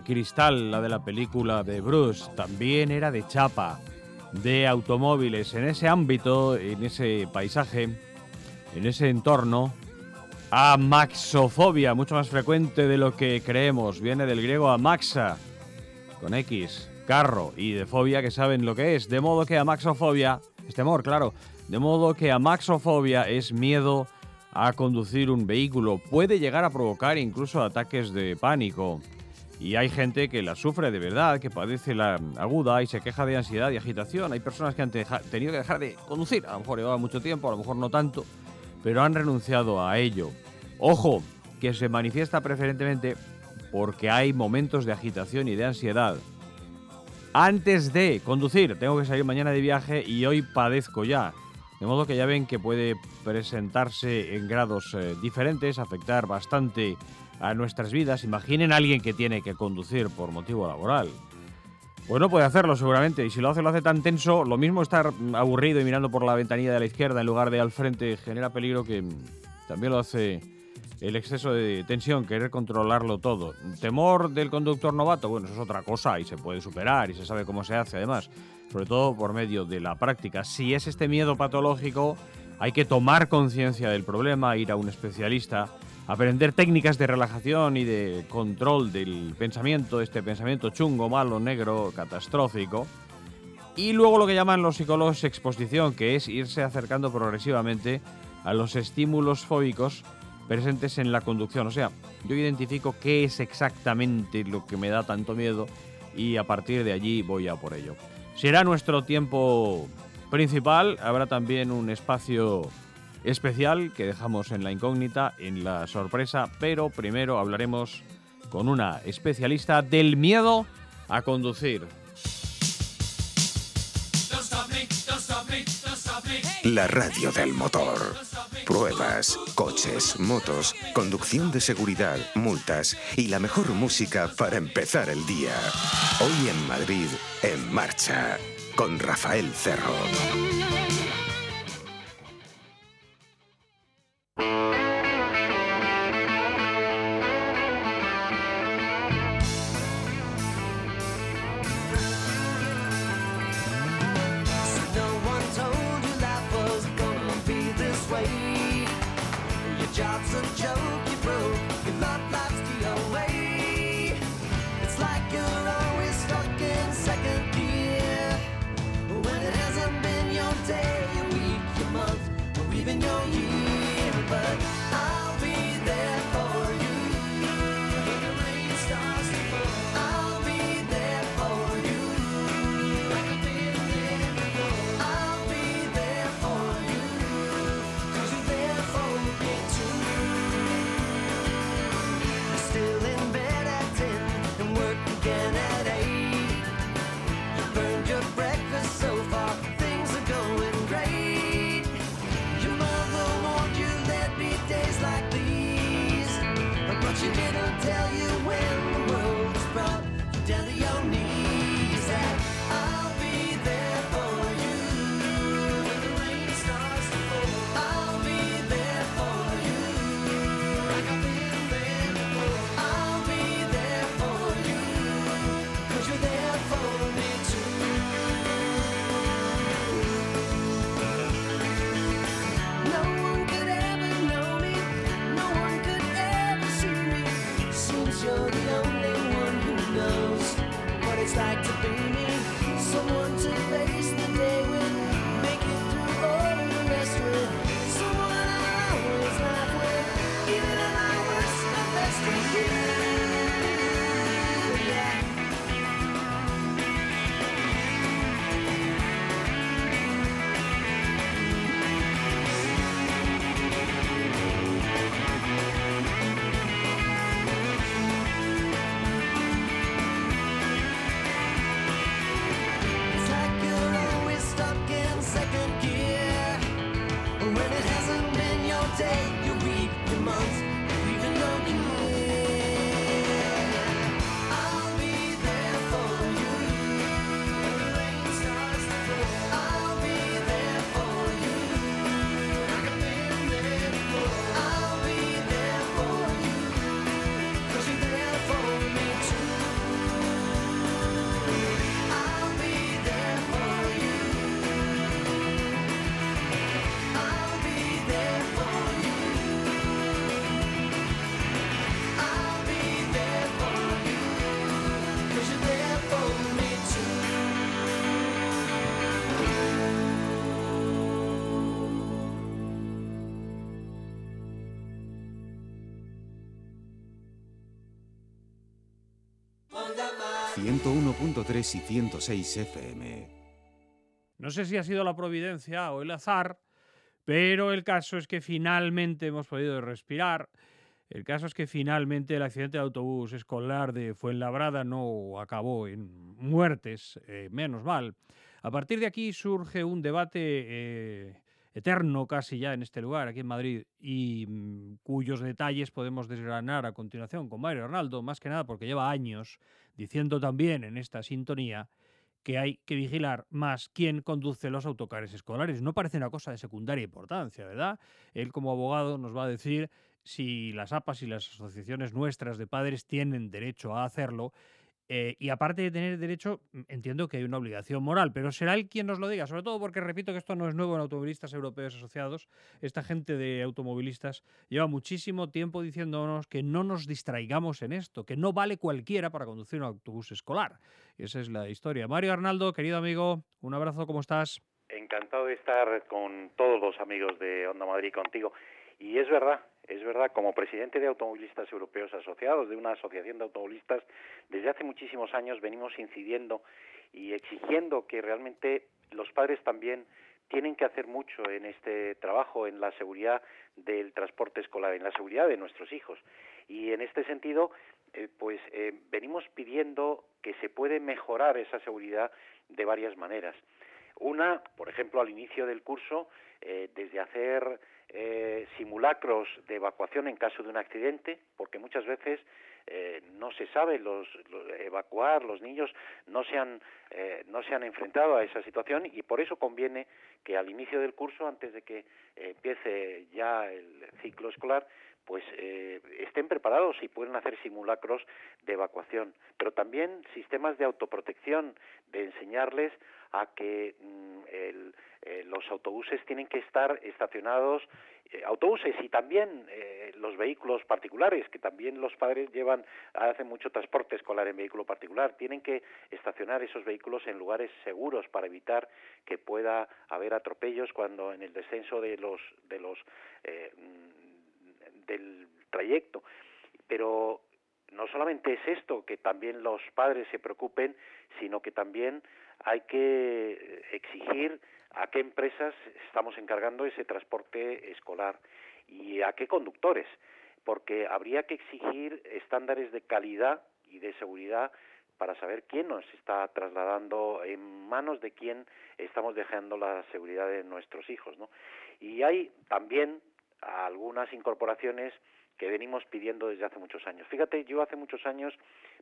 Cristal, la de la película de Bruce, también era de chapa, de automóviles. En ese ámbito, en ese paisaje, en ese entorno, amaxofobia, mucho más frecuente de lo que creemos. Viene del griego amaxa, con X, carro, y de fobia que saben lo que es. De modo que amaxofobia es temor, claro. De modo que amaxofobia es miedo a conducir un vehículo. Puede llegar a provocar incluso ataques de pánico. Y hay gente que la sufre de verdad, que padece la aguda y se queja de ansiedad y agitación. Hay personas que han tenido que dejar de conducir. A lo mejor llevaba mucho tiempo, a lo mejor no tanto, pero han renunciado a ello. Ojo, que se manifiesta preferentemente porque hay momentos de agitación y de ansiedad. Antes de conducir, tengo que salir mañana de viaje y hoy padezco ya. De modo que ya ven que puede presentarse en grados eh, diferentes, afectar bastante a nuestras vidas. Imaginen a alguien que tiene que conducir por motivo laboral. Pues no puede hacerlo seguramente, y si lo hace, lo hace tan tenso, lo mismo estar aburrido y mirando por la ventanilla de la izquierda en lugar de al frente genera peligro que también lo hace el exceso de tensión, querer controlarlo todo. Temor del conductor novato, bueno, eso es otra cosa y se puede superar y se sabe cómo se hace además, sobre todo por medio de la práctica. Si es este miedo patológico, hay que tomar conciencia del problema, ir a un especialista aprender técnicas de relajación y de control del pensamiento, este pensamiento chungo, malo, negro, catastrófico. Y luego lo que llaman los psicólogos exposición, que es irse acercando progresivamente a los estímulos fóbicos presentes en la conducción. O sea, yo identifico qué es exactamente lo que me da tanto miedo y a partir de allí voy a por ello. Será nuestro tiempo principal, habrá también un espacio especial que dejamos en la incógnita, en la sorpresa, pero primero hablaremos con una especialista del miedo a conducir. La radio del motor. Pruebas, coches, motos, conducción de seguridad, multas y la mejor música para empezar el día. Hoy en Madrid, en marcha, con Rafael Cerro. 101.3 y 106 FM. No sé si ha sido la providencia o el azar, pero el caso es que finalmente hemos podido respirar. El caso es que finalmente el accidente de autobús escolar de Fuenlabrada no acabó en muertes, eh, menos mal. A partir de aquí surge un debate eh, eterno casi ya en este lugar, aquí en Madrid, y mm, cuyos detalles podemos desgranar a continuación con Mario Arnaldo, más que nada porque lleva años diciendo también en esta sintonía que hay que vigilar más quién conduce los autocares escolares. No parece una cosa de secundaria importancia, ¿verdad? Él como abogado nos va a decir si las APAS y las asociaciones nuestras de padres tienen derecho a hacerlo eh, y aparte de tener derecho, mm, entiendo que hay una obligación moral, pero será él quien nos lo diga, sobre todo porque repito que esto no es nuevo en automovilistas europeos asociados. Esta gente de automovilistas lleva muchísimo tiempo diciéndonos que no nos distraigamos en esto, que no vale cualquiera para conducir un autobús escolar. Esa es la historia. Mario Arnaldo, querido amigo, un abrazo, ¿cómo estás? Encantado de estar con todos los amigos de Onda Madrid contigo. Y es verdad, es verdad, como presidente de Automovilistas Europeos Asociados, de una asociación de automovilistas, desde hace muchísimos años venimos incidiendo y exigiendo que realmente los padres también tienen que hacer mucho en este trabajo, en la seguridad del transporte escolar, en la seguridad de nuestros hijos. Y en este sentido, eh, pues eh, venimos pidiendo que se puede mejorar esa seguridad de varias maneras. Una, por ejemplo, al inicio del curso, eh, desde hacer eh, simulacros de evacuación en caso de un accidente, porque muchas veces eh, no se sabe los, evacuar, los niños no se han eh, no se han enfrentado a esa situación y por eso conviene que al inicio del curso, antes de que empiece ya el ciclo escolar, pues estén preparados y pueden hacer simulacros de evacuación, pero también sistemas de autoprotección, de enseñarles a que mm, eh, los autobuses tienen que estar estacionados, eh, autobuses y también eh, los vehículos particulares, que también los padres llevan, hacen mucho transporte escolar en vehículo particular, tienen que estacionar esos vehículos en lugares seguros para evitar que pueda haber atropellos cuando en el descenso de los, de los mm, del trayecto. Pero no solamente es esto, que también los padres se preocupen, sino que también hay que exigir a qué empresas estamos encargando ese transporte escolar y a qué conductores, porque habría que exigir estándares de calidad y de seguridad para saber quién nos está trasladando, en manos de quién estamos dejando la seguridad de nuestros hijos. ¿no? Y hay también algunas incorporaciones que venimos pidiendo desde hace muchos años. Fíjate, yo hace muchos años,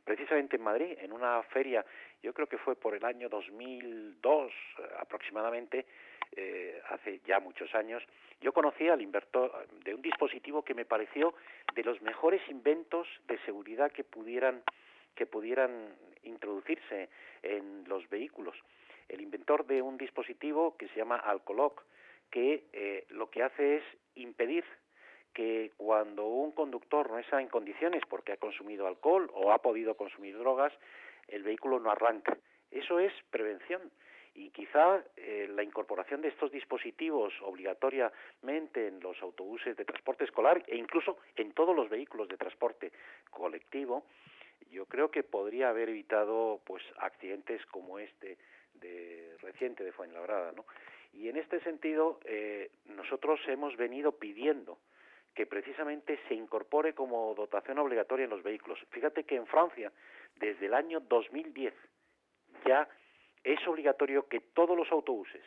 precisamente en Madrid, en una feria, yo creo que fue por el año 2002 eh, aproximadamente, eh, hace ya muchos años, yo conocí al inventor de un dispositivo que me pareció de los mejores inventos de seguridad que pudieran que pudieran introducirse en los vehículos. El inventor de un dispositivo que se llama Alcoloc, que eh, lo que hace es impedir que cuando un conductor no está en condiciones porque ha consumido alcohol o ha podido consumir drogas, el vehículo no arranca. Eso es prevención y quizá eh, la incorporación de estos dispositivos obligatoriamente en los autobuses de transporte escolar e incluso en todos los vehículos de transporte colectivo, yo creo que podría haber evitado pues accidentes como este de reciente de Fuenlabrada, ¿no? Y en este sentido eh, nosotros hemos venido pidiendo que precisamente se incorpore como dotación obligatoria en los vehículos. Fíjate que en Francia, desde el año 2010, ya es obligatorio que todos los autobuses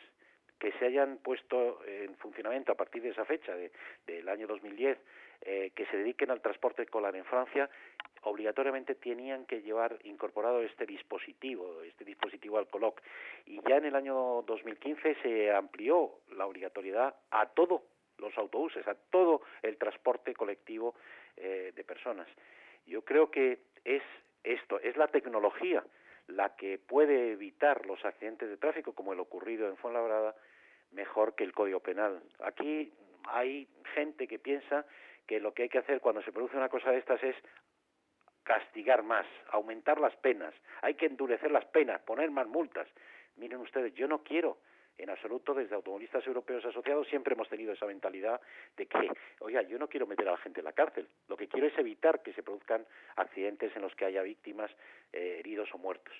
que se hayan puesto en funcionamiento a partir de esa fecha, del año 2010, eh, que se dediquen al transporte escolar en Francia, obligatoriamente tenían que llevar incorporado este dispositivo, este dispositivo al coloc. Y ya en el año 2015 se amplió la obligatoriedad a todo los autobuses, a todo el transporte colectivo eh, de personas. Yo creo que es esto, es la tecnología la que puede evitar los accidentes de tráfico como el ocurrido en Fuenlabrada mejor que el Código Penal. Aquí hay gente que piensa que lo que hay que hacer cuando se produce una cosa de estas es castigar más, aumentar las penas, hay que endurecer las penas, poner más multas. Miren ustedes, yo no quiero en absoluto, desde automovilistas europeos asociados siempre hemos tenido esa mentalidad de que, oiga, yo no quiero meter a la gente en la cárcel, lo que quiero es evitar que se produzcan accidentes en los que haya víctimas, eh, heridos o muertos.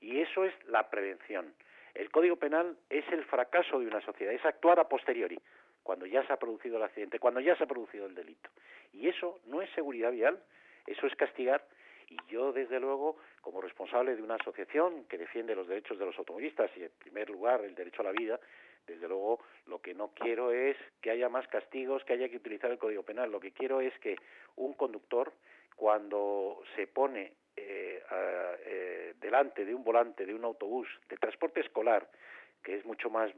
Y eso es la prevención. El Código Penal es el fracaso de una sociedad, es actuar a posteriori, cuando ya se ha producido el accidente, cuando ya se ha producido el delito. Y eso no es seguridad vial, eso es castigar y yo, desde luego, como responsable de una asociación que defiende los derechos de los automovilistas y, en primer lugar, el derecho a la vida, desde luego, lo que no quiero es que haya más castigos, que haya que utilizar el Código Penal. Lo que quiero es que un conductor, cuando se pone eh, eh, delante de un volante de un autobús de transporte escolar, que es mucho más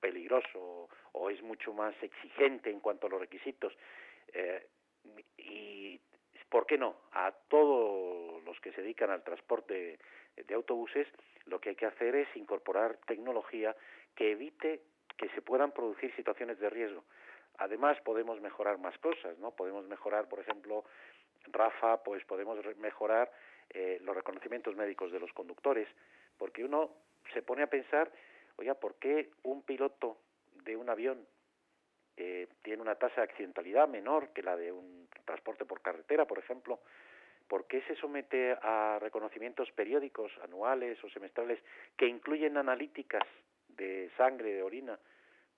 peligroso o es mucho más exigente en cuanto a los requisitos, eh, y ¿por qué no? A todos que se dedican al transporte de autobuses, lo que hay que hacer es incorporar tecnología que evite que se puedan producir situaciones de riesgo. Además, podemos mejorar más cosas, ¿no? Podemos mejorar, por ejemplo, Rafa, pues podemos mejorar eh, los reconocimientos médicos de los conductores, porque uno se pone a pensar, oiga, ¿por qué un piloto de un avión eh, tiene una tasa de accidentalidad menor que la de un transporte por carretera, por ejemplo, ¿por qué se somete a reconocimientos periódicos, anuales o semestrales, que incluyen analíticas de sangre, de orina,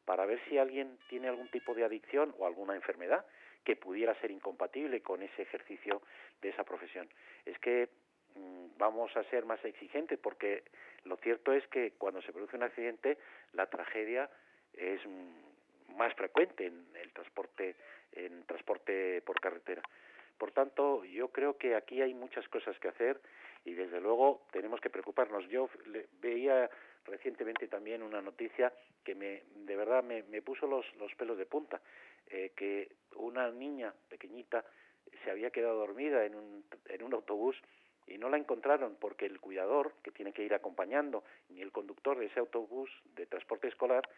para ver si alguien tiene algún tipo de adicción o alguna enfermedad que pudiera ser incompatible con ese ejercicio de esa profesión? Es que mm, vamos a ser más exigentes porque lo cierto es que cuando se produce un accidente la tragedia es mm, más frecuente en el transporte en transporte por carretera. Por tanto, yo creo que aquí hay muchas cosas que hacer y desde luego tenemos que preocuparnos. Yo veía recientemente también una noticia que me, de verdad me, puso los, los, pelos de punta, eh, que una niña pequeñita se había quedado dormida en un, en un autobús y no la encontraron porque el cuidador, que tiene que ir acompañando, ni el conductor de ese autobús de transporte escolar,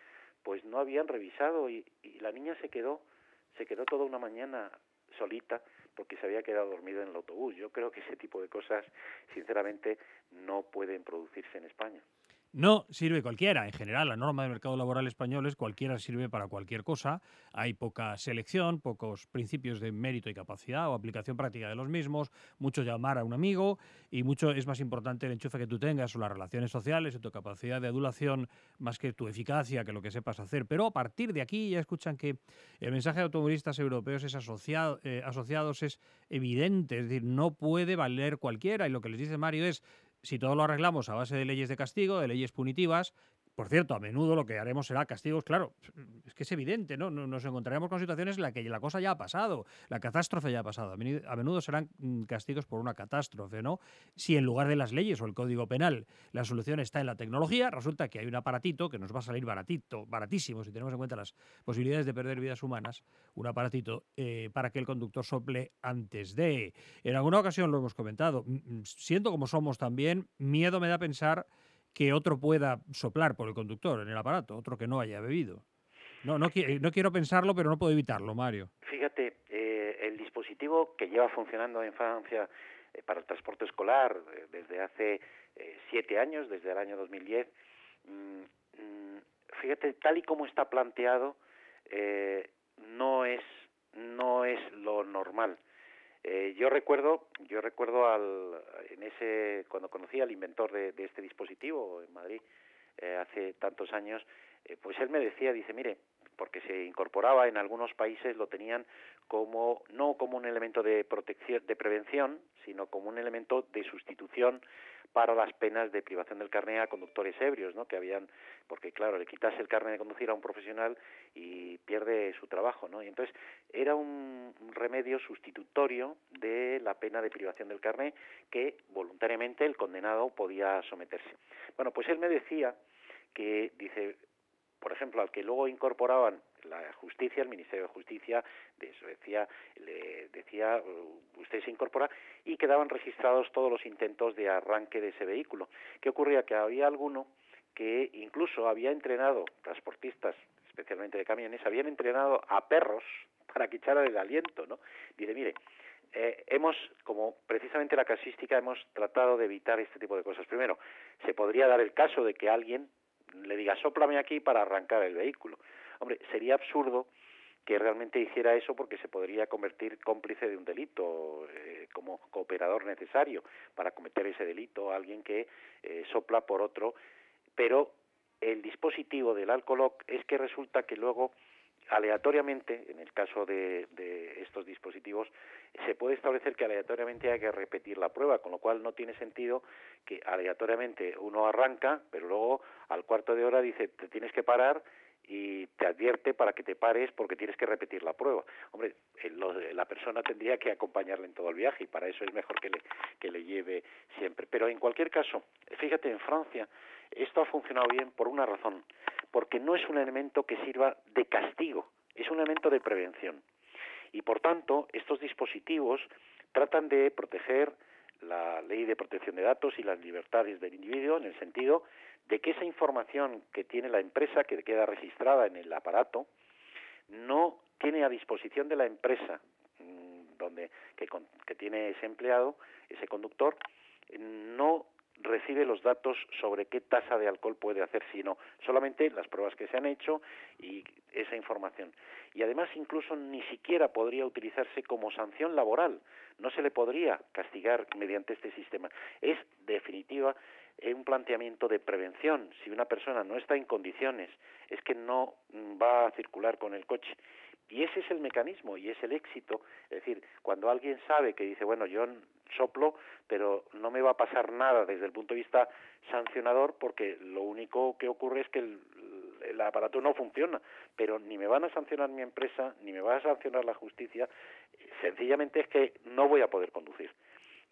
pues no habían revisado y, la niña se quedó, se quedó toda una mañana solita porque se había quedado dormida en el autobús. Yo creo que ese tipo de cosas, sinceramente, no pueden producirse en España. No sirve cualquiera. En general, la norma del mercado laboral español es cualquiera sirve para cualquier cosa. Hay poca selección, pocos principios de mérito y capacidad o aplicación práctica de los mismos, mucho llamar a un amigo y mucho es más importante el enchufe que tú tengas o las relaciones sociales o tu capacidad de adulación más que tu eficacia, que lo que sepas hacer. Pero a partir de aquí ya escuchan que el mensaje de automovilistas europeos es asociado, eh, asociados es evidente, es decir, no puede valer cualquiera y lo que les dice Mario es si todo lo arreglamos a base de leyes de castigo, de leyes punitivas, por cierto, a menudo lo que haremos será castigos, claro, es que es evidente, ¿no? Nos encontraremos con situaciones en las que la cosa ya ha pasado, la catástrofe ya ha pasado. A menudo serán mm, castigos por una catástrofe, ¿no? Si en lugar de las leyes o el código penal la solución está en la tecnología, resulta que hay un aparatito que nos va a salir baratito, baratísimo, si tenemos en cuenta las posibilidades de perder vidas humanas, un aparatito eh, para que el conductor sople antes de. En alguna ocasión lo hemos comentado, siendo como somos también, miedo me da pensar que otro pueda soplar por el conductor en el aparato, otro que no haya bebido. No, no, no quiero pensarlo, pero no puedo evitarlo, Mario. Fíjate, eh, el dispositivo que lleva funcionando en Francia eh, para el transporte escolar eh, desde hace siete años, desde el año 2010, mm, mm, fíjate, tal y como está planteado, no es no es lo normal. Eh, yo recuerdo, yo recuerdo al, en ese, cuando conocí al inventor de, este dispositivo en Madrid eh, hace tantos años, eh, pues él me decía, dice, mire, porque se incorporaba en algunos países lo tenían como no como un elemento de protección, de prevención, sino como un elemento de sustitución para las penas de privación del carnet a conductores ebrios, ¿no? Que habían, porque claro, le quitas el carnet de conducir a un profesional y pierde su trabajo, ¿no? Y entonces era un remedio sustitutorio de la pena de privación del carnet que voluntariamente el condenado podía someterse. Bueno, pues él me decía que dice por ejemplo, al que luego incorporaban la justicia, el Ministerio de Justicia de Suecia le decía, uh, usted se incorpora, y quedaban registrados todos los intentos de arranque de ese vehículo. ¿Qué ocurría? Que había alguno que incluso había entrenado, transportistas, especialmente de camiones, habían entrenado a perros para que echaran el aliento, ¿no? Dice, mire, eh, hemos, como precisamente la casística, hemos tratado de evitar este tipo de cosas. Primero, se podría dar el caso de que alguien le diga, sóplame aquí para arrancar el vehículo. Hombre, sería absurdo que realmente hiciera eso porque se podría convertir cómplice de un delito eh, como cooperador necesario para cometer ese delito, alguien que eh, sopla por otro, pero el dispositivo del alcohol es que resulta que luego aleatoriamente, en el caso de, estos dispositivos, se puede establecer que aleatoriamente hay que repetir la prueba, con lo cual no tiene sentido que aleatoriamente uno arranca, pero luego al cuarto de hora dice te tienes que parar y te advierte para que te pares porque tienes que repetir la prueba. Hombre, la persona tendría que acompañarle en todo el viaje y para eso es mejor que le, que le lleve siempre. Pero en cualquier caso, fíjate, en Francia esto ha funcionado bien por una razón, porque no es un elemento que sirva de castigo, es un elemento de prevención. Y por tanto, estos dispositivos tratan de proteger la ley de protección de datos y las libertades del individuo en el sentido de que esa información que tiene la empresa, que queda registrada en el aparato, no tiene a disposición de la empresa mm, donde que, que tiene ese empleado, ese conductor, no recibe los datos sobre qué tasa de alcohol puede hacer, sino solamente las pruebas que se han hecho y esa información. Y además incluso ni siquiera podría utilizarse como sanción laboral, no se le podría castigar mediante este sistema. Es definitiva un planteamiento de prevención. Si una persona no está en condiciones, es que no va a circular con el coche. Y ese es el mecanismo y es el éxito. Es decir, cuando alguien sabe que dice, bueno, yo soplo, pero no me va a pasar nada desde el punto de vista sancionador porque lo único que ocurre es que el, aparato no funciona, pero ni me van a sancionar mi empresa, ni me va a sancionar la justicia, sencillamente es que no voy a poder conducir.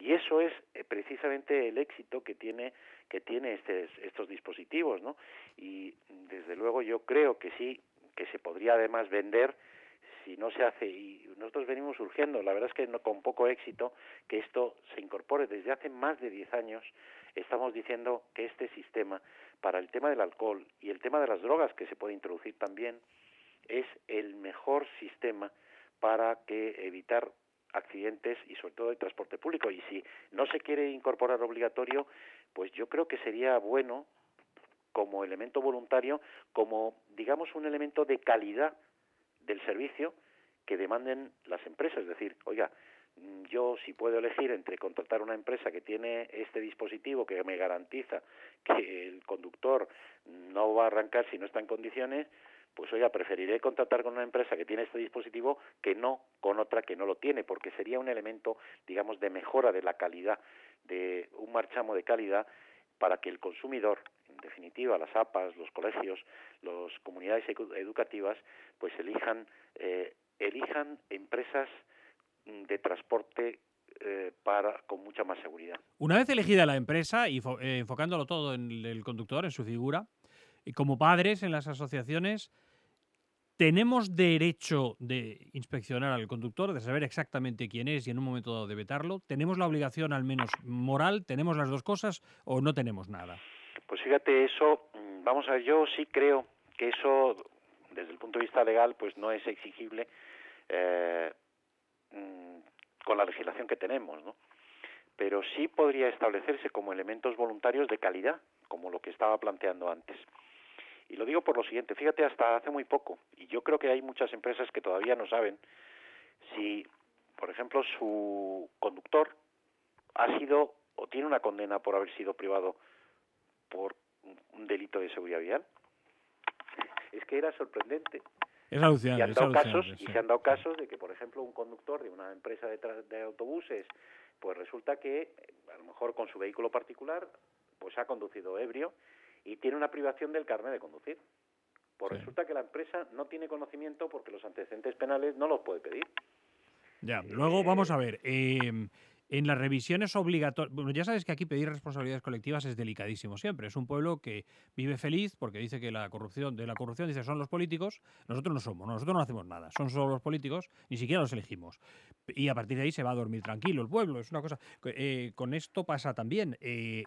Y eso es eh, precisamente el éxito que tiene que tiene este, estos dispositivos, ¿no? Y desde luego yo creo que sí que se podría además vender si no se hace y nosotros venimos urgiendo, la verdad es que no, con poco éxito, que esto se incorpore. Desde hace más de 10 años estamos diciendo que este sistema, para el tema del alcohol y el tema de las drogas que se puede introducir también, es el mejor sistema para que evitar accidentes y sobre todo el transporte público. Y si no se quiere incorporar obligatorio, pues yo creo que sería bueno como elemento voluntario, como digamos un elemento de calidad del servicio que demanden las empresas. Es decir, oiga, mm, yo si puedo elegir entre contratar una empresa que tiene este dispositivo que me garantiza que el conductor no va a arrancar si no está en condiciones, pues oiga, preferiré contratar con una empresa que tiene este dispositivo que no con otra que no lo tiene, porque sería un elemento, digamos, de mejora de la calidad, de un marchamo de calidad para que el consumidor definitiva las APAs, los colegios, las comunidades educativas, pues elijan, eh, elijan empresas mm, de transporte eh, para, con mucha más seguridad. Una vez elegida la empresa y eh, enfocándolo todo en el conductor, en su figura, como padres en las asociaciones, ¿tenemos derecho de inspeccionar al conductor, de saber exactamente quién es y en un momento dado de vetarlo? ¿Tenemos la obligación al menos moral? ¿Tenemos las dos cosas o no tenemos nada? Pues fíjate, eso, mm, vamos a ver, yo sí creo que eso, desde el punto de vista legal, pues no es exigible eh, mm, con la legislación que tenemos, ¿no? Pero sí podría establecerse como elementos voluntarios de calidad, como lo que estaba planteando antes. Y lo digo por lo siguiente, fíjate, hasta hace muy poco, y yo creo que hay muchas empresas que todavía no saben si, por ejemplo, su conductor ha sido o tiene una condena por haber sido privado por un delito de seguridad vial. Es que era sorprendente. Es alucinante. Y, han dado casos, y se han dado casos de que, por ejemplo, un conductor de una empresa de, de autobuses, pues resulta que, a lo mejor con su vehículo particular, pues ha conducido ebrio y tiene una privación del carnet de conducir. Pues resulta que la empresa no tiene conocimiento porque los antecedentes penales no los puede pedir. Ya, luego vamos a ver. Eh, en las revisiones obligatorias, bueno, ya sabes que aquí pedir responsabilidades colectivas es delicadísimo siempre. Es un pueblo que vive feliz porque dice que la corrupción, de la corrupción dice son los políticos, nosotros no somos, nosotros no hacemos nada, son solo los políticos, ni siquiera los elegimos. Y a partir de ahí se va a dormir tranquilo el pueblo, es una cosa. Eh, con esto pasa también. Eh,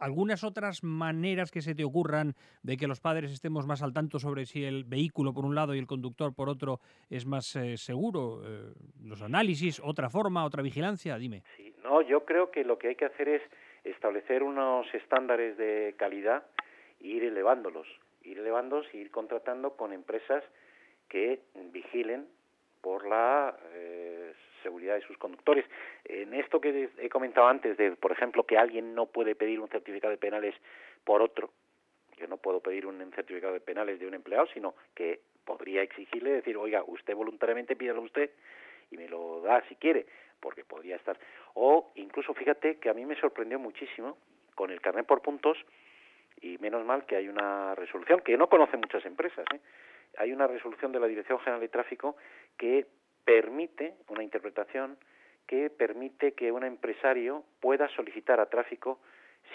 algunas otras maneras que se te ocurran de que los padres estemos más al tanto sobre si el vehículo por un lado y el conductor por otro es más eh, seguro, los análisis, otra forma, otra vigilancia, dime. No, yo creo que lo que hay que hacer es establecer unos estándares de calidad ir elevándolos, ir elevándolos y ir contratando con empresas que vigilen por la eh, seguridad de sus conductores. En esto que he comentado antes, de, por ejemplo, que alguien no puede pedir un certificado de penales por otro, yo no puedo pedir un certificado de penales de un empleado, sino que podría exigirle decir, oiga, usted voluntariamente pídalo usted y me lo da si quiere, porque podría estar. O incluso fíjate que a mí me sorprendió muchísimo con el carnet por puntos y menos mal que hay una resolución que no conocen muchas empresas. ¿eh? Hay una resolución de la Dirección General de Tráfico que permite una interpretación que permite que un empresario pueda solicitar a tráfico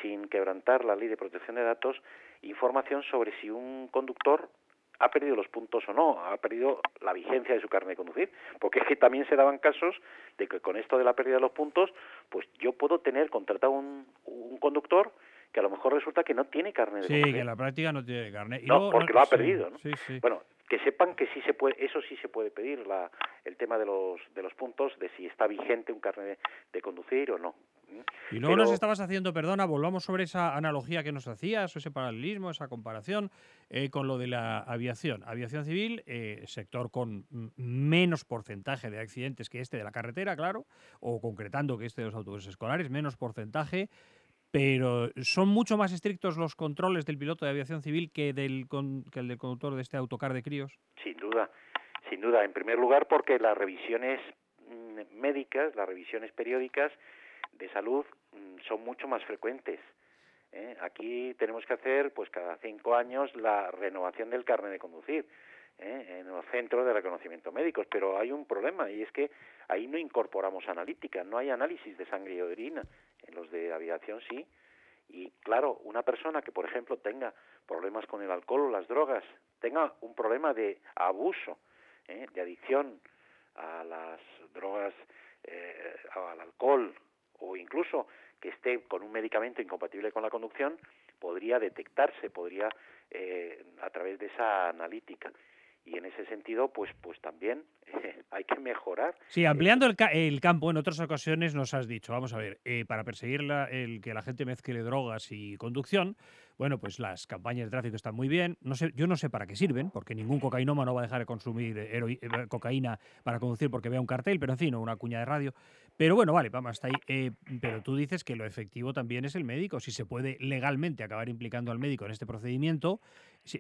sin quebrantar la ley de protección de datos información sobre si un conductor ha perdido los puntos o no, ha perdido la vigencia de su carne de conducir, porque es que también se daban casos de que con esto de la pérdida de los puntos, pues yo puedo tener contratado un, un conductor que a lo mejor resulta que no tiene carne de Sí, que en la práctica no tiene carne. no, porque lo ha perdido, ¿no? Bueno, que sepan que sí se puede, eso sí se puede pedir, la, el tema de los, de los puntos, de si está vigente un carnet de, conducir o no. Y luego nos estabas haciendo, perdona, volvamos sobre esa analogía que nos hacías, ese paralelismo, esa comparación eh, con lo de la aviación. Aviación civil, eh, sector con menos porcentaje de accidentes que este de la carretera, claro, o concretando que este de los autobuses escolares, menos porcentaje pero son mucho más estrictos los controles del piloto de aviación civil que, del, que el del conductor de este autocar de críos. Sin duda, sin duda. En primer lugar, porque las revisiones mm, médicas, las revisiones periódicas de salud mm, son mucho más frecuentes. ¿eh? Aquí tenemos que hacer, pues cada cinco años, la renovación del carnet de conducir. ¿eh? en los centros de reconocimiento médicos, pero hay un problema y es que ahí no incorporamos analítica, no hay análisis de sangre y orina, en los de aviación sí, y claro, una persona que por ejemplo tenga problemas con el alcohol o las drogas, tenga un problema de abuso, ¿eh? de adicción a las drogas, eh, al alcohol o incluso que esté con un medicamento incompatible con la conducción, podría detectarse, podría eh, a través de esa analítica y en ese sentido pues pues también hay que mejorar sí ampliando el, el, campo en otras ocasiones nos has dicho vamos a ver eh, para perseguir el que la gente mezcle drogas y conducción bueno, pues las campañas de tráfico están muy bien. No sé, yo no sé para qué sirven, porque ningún cocainoma no va a dejar de consumir eh, cocaína para conducir porque vea un cartel, pero en fin, una cuña de radio. Pero bueno, vale, vamos hasta ahí. Eh, pero tú dices que lo efectivo también es el médico. Si se puede legalmente acabar implicando al médico en este procedimiento,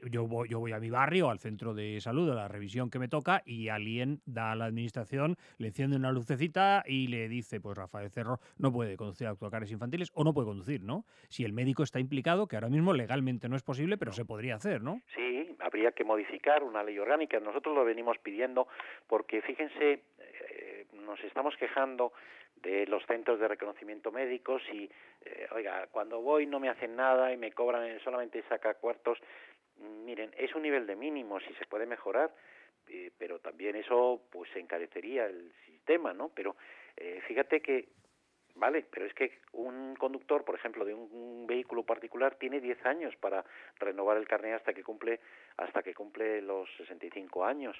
yo, voy, yo voy a mi barrio, al centro de salud, a la revisión que me toca, y alguien da a la administración, le enciende una lucecita y le dice, pues Rafael Cerro no puede conducir autocares infantiles o no puede conducir, ¿no? Si el médico está implicado, que ahora mismo legalmente no es posible, pero se podría hacer, ¿no? Sí, habría que modificar una ley orgánica. Nosotros lo venimos pidiendo porque, fíjense, eh, nos estamos quejando de los centros de reconocimiento médicos y, eh, oiga, cuando voy no me hacen nada y me cobran solamente saca cuartos. Miren, es un nivel de mínimo, si se puede mejorar, eh, pero también eso pues encarecería el sistema, ¿no? Pero fíjate que Vale, pero es que un conductor, por ejemplo, de un, vehículo particular tiene 10 años para renovar el carnet hasta que cumple hasta que cumple los 65 años.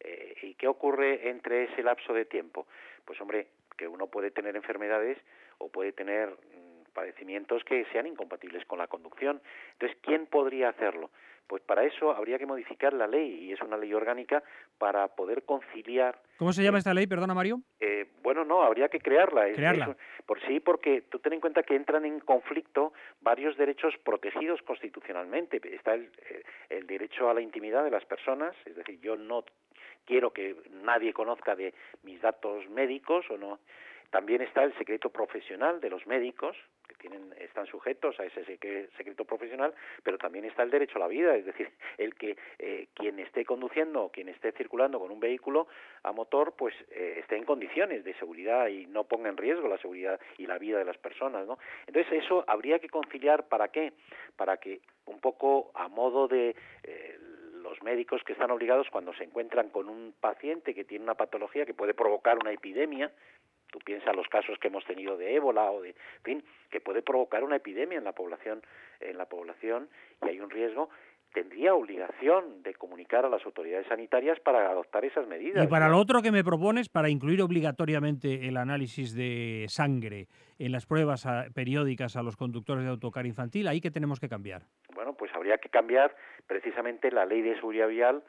Eh, ¿Y qué ocurre entre ese lapso de tiempo? Pues hombre, que uno puede tener enfermedades o puede tener mm, padecimientos que sean incompatibles con la conducción. Entonces, ¿quién podría hacerlo? Pues para eso habría que modificar la ley, y es una ley orgánica, para poder conciliar. ¿Cómo se llama esta ley, perdona Mario? Eh, bueno, no, habría que crearla. crearla. por sí, porque tú ten en cuenta que entran en conflicto varios derechos protegidos constitucionalmente. Está el, el derecho a la intimidad de las personas, es decir, yo no quiero que nadie conozca de mis datos médicos o no. También está el secreto profesional de los médicos, tienen, están sujetos a ese secreto profesional, pero también está el derecho a la vida, es decir, el que eh, quien esté conduciendo quien esté circulando con un vehículo a motor, pues eh, esté en condiciones de seguridad y no ponga en riesgo la seguridad y la vida de las personas, ¿no? Entonces eso habría que conciliar para qué, para que un poco a modo de eh, los médicos que están obligados cuando se encuentran con un paciente que tiene una patología que puede provocar una epidemia, Tú piensas los casos que hemos tenido de ébola o de, fin, que puede provocar una epidemia en la población, en la población y hay un riesgo. tendría obligación de comunicar a las autoridades sanitarias para adoptar esas medidas. Y para lo otro que me propones, para incluir obligatoriamente el análisis de sangre en las pruebas periódicas a los conductores de autocar infantil, ¿ahí qué tenemos que cambiar? Bueno, pues habría que cambiar precisamente la ley de seguridad vial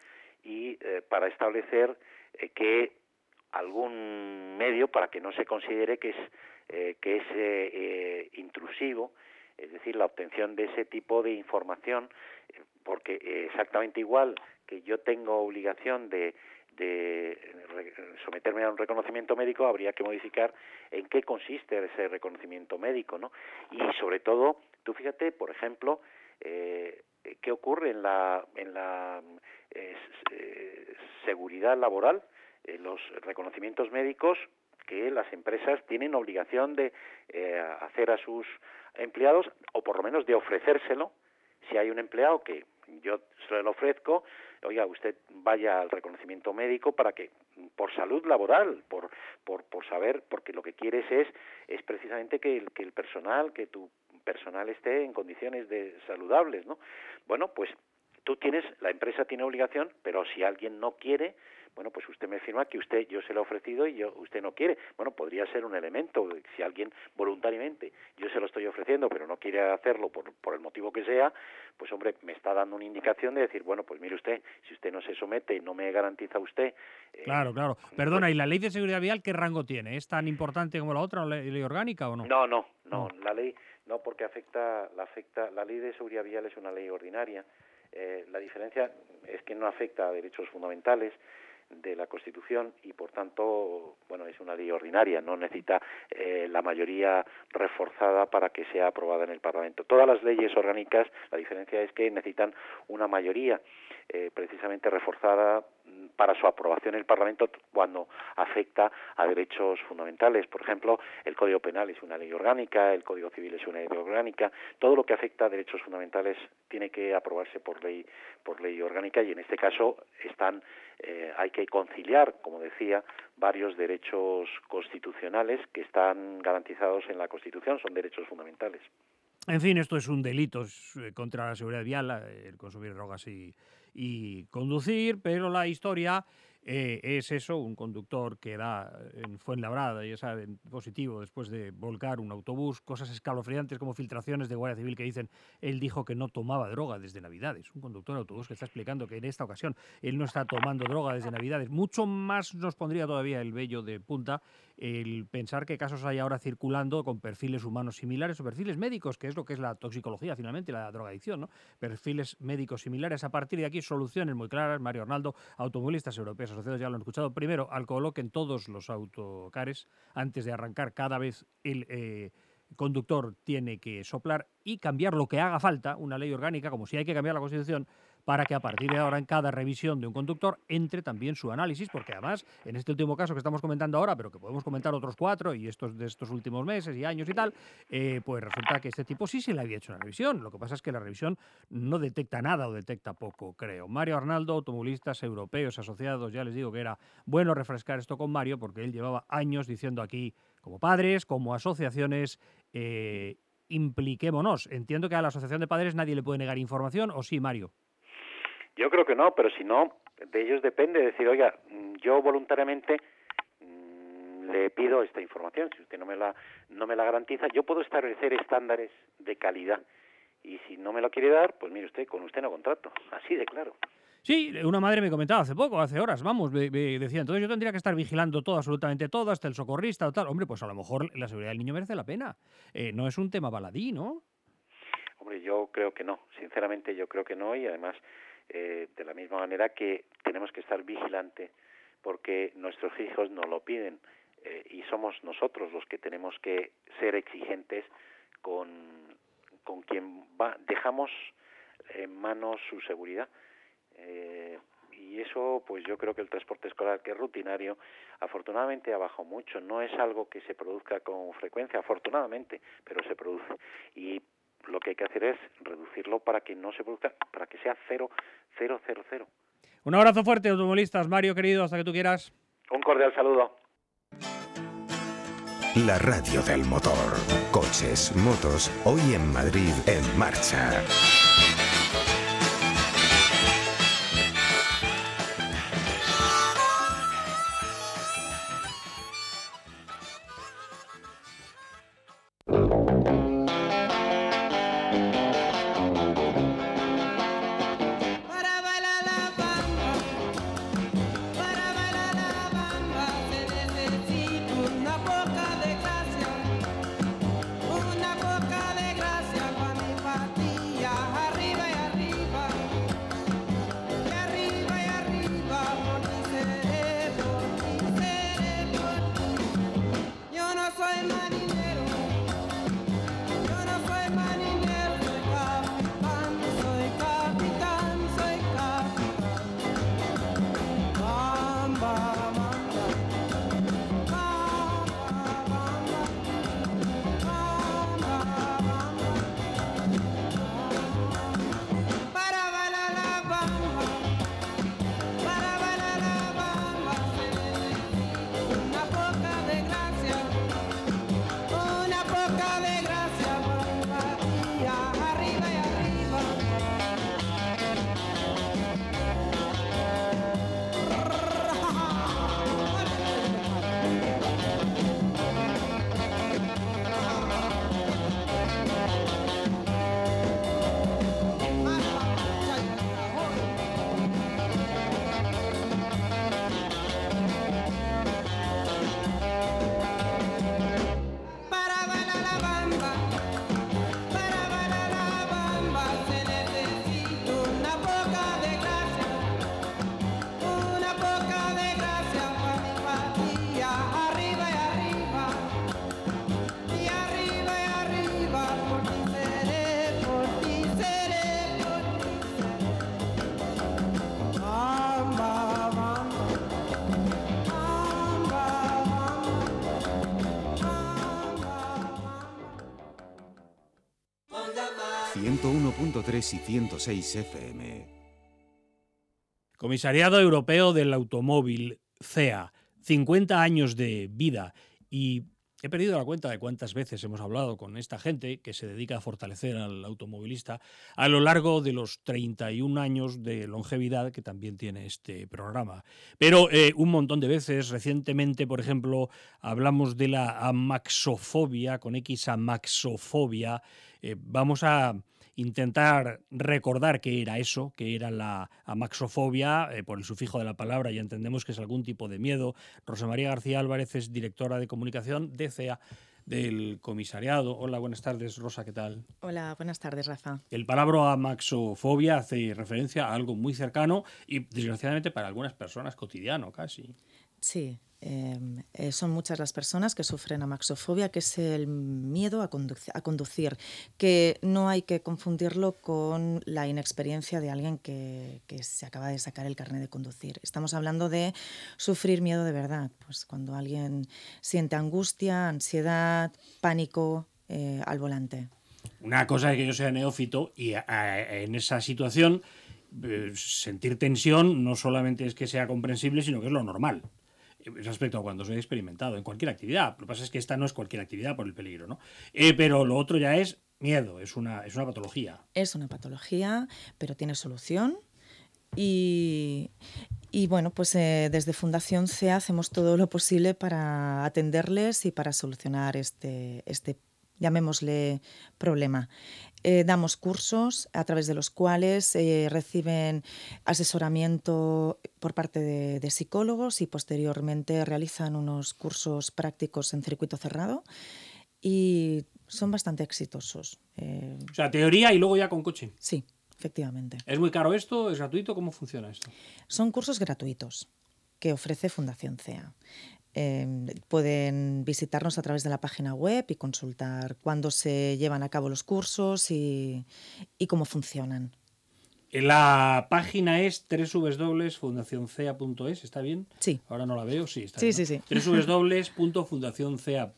y eh, para establecer eh, que algún medio para que no se considere que es eh, que es intrusivo es decir, la obtención de ese tipo de información, porque exactamente igual que yo tengo obligación de, someterme a un reconocimiento médico, habría que modificar en qué consiste ese reconocimiento médico, ¿no? Y sobre todo, tú fíjate, por ejemplo, eh, qué ocurre en la, en la eh, seguridad laboral, los reconocimientos médicos que las empresas tienen obligación de eh, hacer a sus empleados o por lo menos de ofrecérselo si hay un empleado que yo se lo ofrezco, oiga, usted vaya al reconocimiento médico para que por salud laboral, por por por saber, porque lo que quieres es es precisamente que el, que el personal, que tu personal esté en condiciones de saludables, ¿no? Bueno, pues tú tienes, la empresa tiene obligación, pero si alguien no quiere, bueno, pues usted me firma que usted yo se lo he ofrecido y yo usted no quiere. Bueno, podría ser un elemento si alguien voluntariamente yo se lo estoy ofreciendo, pero no quiere hacerlo por, por el motivo que sea, pues hombre, me está dando una indicación de decir, bueno, pues mire usted, si usted no se somete no me garantiza usted. Eh, claro, claro. Pues Perdona, ¿y la ley de seguridad vial qué rango tiene? ¿Es tan importante como la otra, la ley, orgánica o no? No, no, no, la ley no porque afecta la afecta la ley de seguridad vial es una ley ordinaria. Eh, la diferencia es que no afecta a derechos fundamentales de la Constitución y por tanto bueno es una ley ordinaria no necesita eh, la mayoría reforzada para que sea aprobada en el Parlamento. Todas las leyes orgánicas la diferencia es que necesitan una mayoría eh, precisamente reforzada para su aprobación en el Parlamento cuando afecta a derechos fundamentales. Por ejemplo, el Código Penal es una ley orgánica, el Código Civil es una ley orgánica. Todo lo que afecta a derechos fundamentales tiene que aprobarse por ley por ley orgánica y en este caso están eh, hay que conciliar, como decía, varios derechos constitucionales que están garantizados en la Constitución, son derechos fundamentales. En fin, esto es un delito eh, contra la seguridad vial, el consumir drogas y, y conducir, pero la historia eh, es eso, un conductor que da en Fuenlabrada, ya saben, positivo después de volcar un autobús, cosas escalofriantes como filtraciones de Guardia Civil que dicen, él dijo que no tomaba droga desde Navidades. Un conductor de autobús que está explicando que en esta ocasión él no está tomando droga desde Navidades. Mucho más nos pondría todavía el vello de punta el pensar que casos hay ahora circulando con perfiles humanos similares o perfiles médicos, que es lo que es la toxicología finalmente, la drogadicción, ¿no? Perfiles médicos similares. A partir de aquí, soluciones muy claras. Mario Arnaldo, automovilistas europeos asociados, ya lo han escuchado. Primero, al en todos los autocares. Antes de arrancar, cada vez el... Eh, conductor tiene que soplar y cambiar lo que haga falta, una ley orgánica, como si hay que cambiar la Constitución, para que a partir de ahora en cada revisión de un conductor entre también su análisis, porque además en este último caso que estamos comentando ahora, pero que podemos comentar otros cuatro y estos de estos últimos meses y años y tal, eh, pues resulta que este tipo sí se le había hecho una revisión. Lo que pasa es que la revisión no detecta nada o detecta poco, creo. Mario Arnaldo, automovilistas europeos asociados, ya les digo que era bueno refrescar esto con Mario porque él llevaba años diciendo aquí, como padres, como asociaciones, eh, impliquémonos. Entiendo que a la Asociación de Padres nadie le puede negar información, ¿o sí, Mario? Yo creo que no, pero si no, de ellos depende decir, oiga, mm, yo voluntariamente mm, le pido esta información, si usted no me la no me la garantiza, yo puedo establecer estándares de calidad y si no me lo quiere dar, pues mire usted, con usted no contrato, así de claro. Sí, una madre me comentaba hace poco, hace horas, vamos, decía, entonces yo tendría que estar vigilando todo, absolutamente todo, hasta el socorrista o tal. Hombre, pues a lo mejor la seguridad del niño merece la pena. Eh, no es un tema baladí, ¿no? Hombre, yo creo que no, sinceramente yo creo que no y además eh, de la misma manera que tenemos que estar vigilantes porque nuestros hijos nos lo piden eh, y somos nosotros los que tenemos que ser exigentes con, con quien va, dejamos en manos su seguridad. Eh, y eso, pues yo creo que el transporte escolar, que es rutinario, afortunadamente ha bajado mucho. No es algo que se produzca con frecuencia, afortunadamente, pero se produce. Y lo que hay que hacer es reducirlo para que no se produzca, para que sea cero, cero, cero, cero. Un abrazo fuerte, automovilistas. Mario, querido, hasta que tú quieras. Un cordial saludo. La radio del motor. Coches, motos, hoy en Madrid, en marcha. 101.3 y 106 FM. Comisariado Europeo del Automóvil, CEA, 50 años de vida y He perdido la cuenta de cuántas veces hemos hablado con esta gente que se dedica a fortalecer al automovilista a lo largo de los 31 años de longevidad que también tiene este programa. Pero eh, un montón de veces, recientemente, por ejemplo, hablamos de la amaxofobia, con X amaxofobia. Eh, vamos a intentar recordar qué era eso, qué era la amaxofobia, eh, por el sufijo de la palabra ya entendemos que es algún tipo de miedo. Rosa María García Álvarez es directora de comunicación de CEA del comisariado. Hola, buenas tardes, Rosa, ¿qué tal? Hola, buenas tardes, Rafa. El palabra amaxofobia hace referencia a algo muy cercano y, desgraciadamente, para algunas personas cotidiano casi. Sí, eh, son muchas las personas que sufren amaxofobia, que es el miedo a, conducir, que no hay que confundirlo con la inexperiencia de alguien que, se acaba de sacar el carnet de conducir. Estamos hablando de sufrir miedo de verdad, pues cuando alguien siente angustia, ansiedad, pánico eh, al volante. Una cosa es que yo sea neófito y en esa situación eh, sentir tensión no solamente es que sea comprensible, sino que es lo normal respecto a cuando soy experimentado en cualquier actividad. Lo que pasa es que esta no es cualquier actividad por el peligro, ¿no? Eh, pero lo otro ya es miedo, es una, es una patología. Es una patología, pero tiene solución. Y, y bueno, pues eh, desde Fundación C hacemos todo lo posible para atenderles y para solucionar este, este llamémosle problema. Eh, damos cursos a través de los cuales eh, reciben asesoramiento por parte de, psicólogos y posteriormente realizan unos cursos prácticos en circuito cerrado y son bastante exitosos. Eh, o sea, teoría y luego ya con coche. Sí, efectivamente. ¿Es muy caro esto? ¿Es gratuito? ¿Cómo funciona esto? Son cursos gratuitos que ofrece Fundación CEA. Em, pueden visitarnos a través de la página web y consultar cuándo se llevan a cabo los cursos y, cómo funcionan. La página es www.fundacioncea.es, ¿está bien? Sí. Ahora no la veo, sí, está sí, bien. Sí, sí, www.fundacioncea.es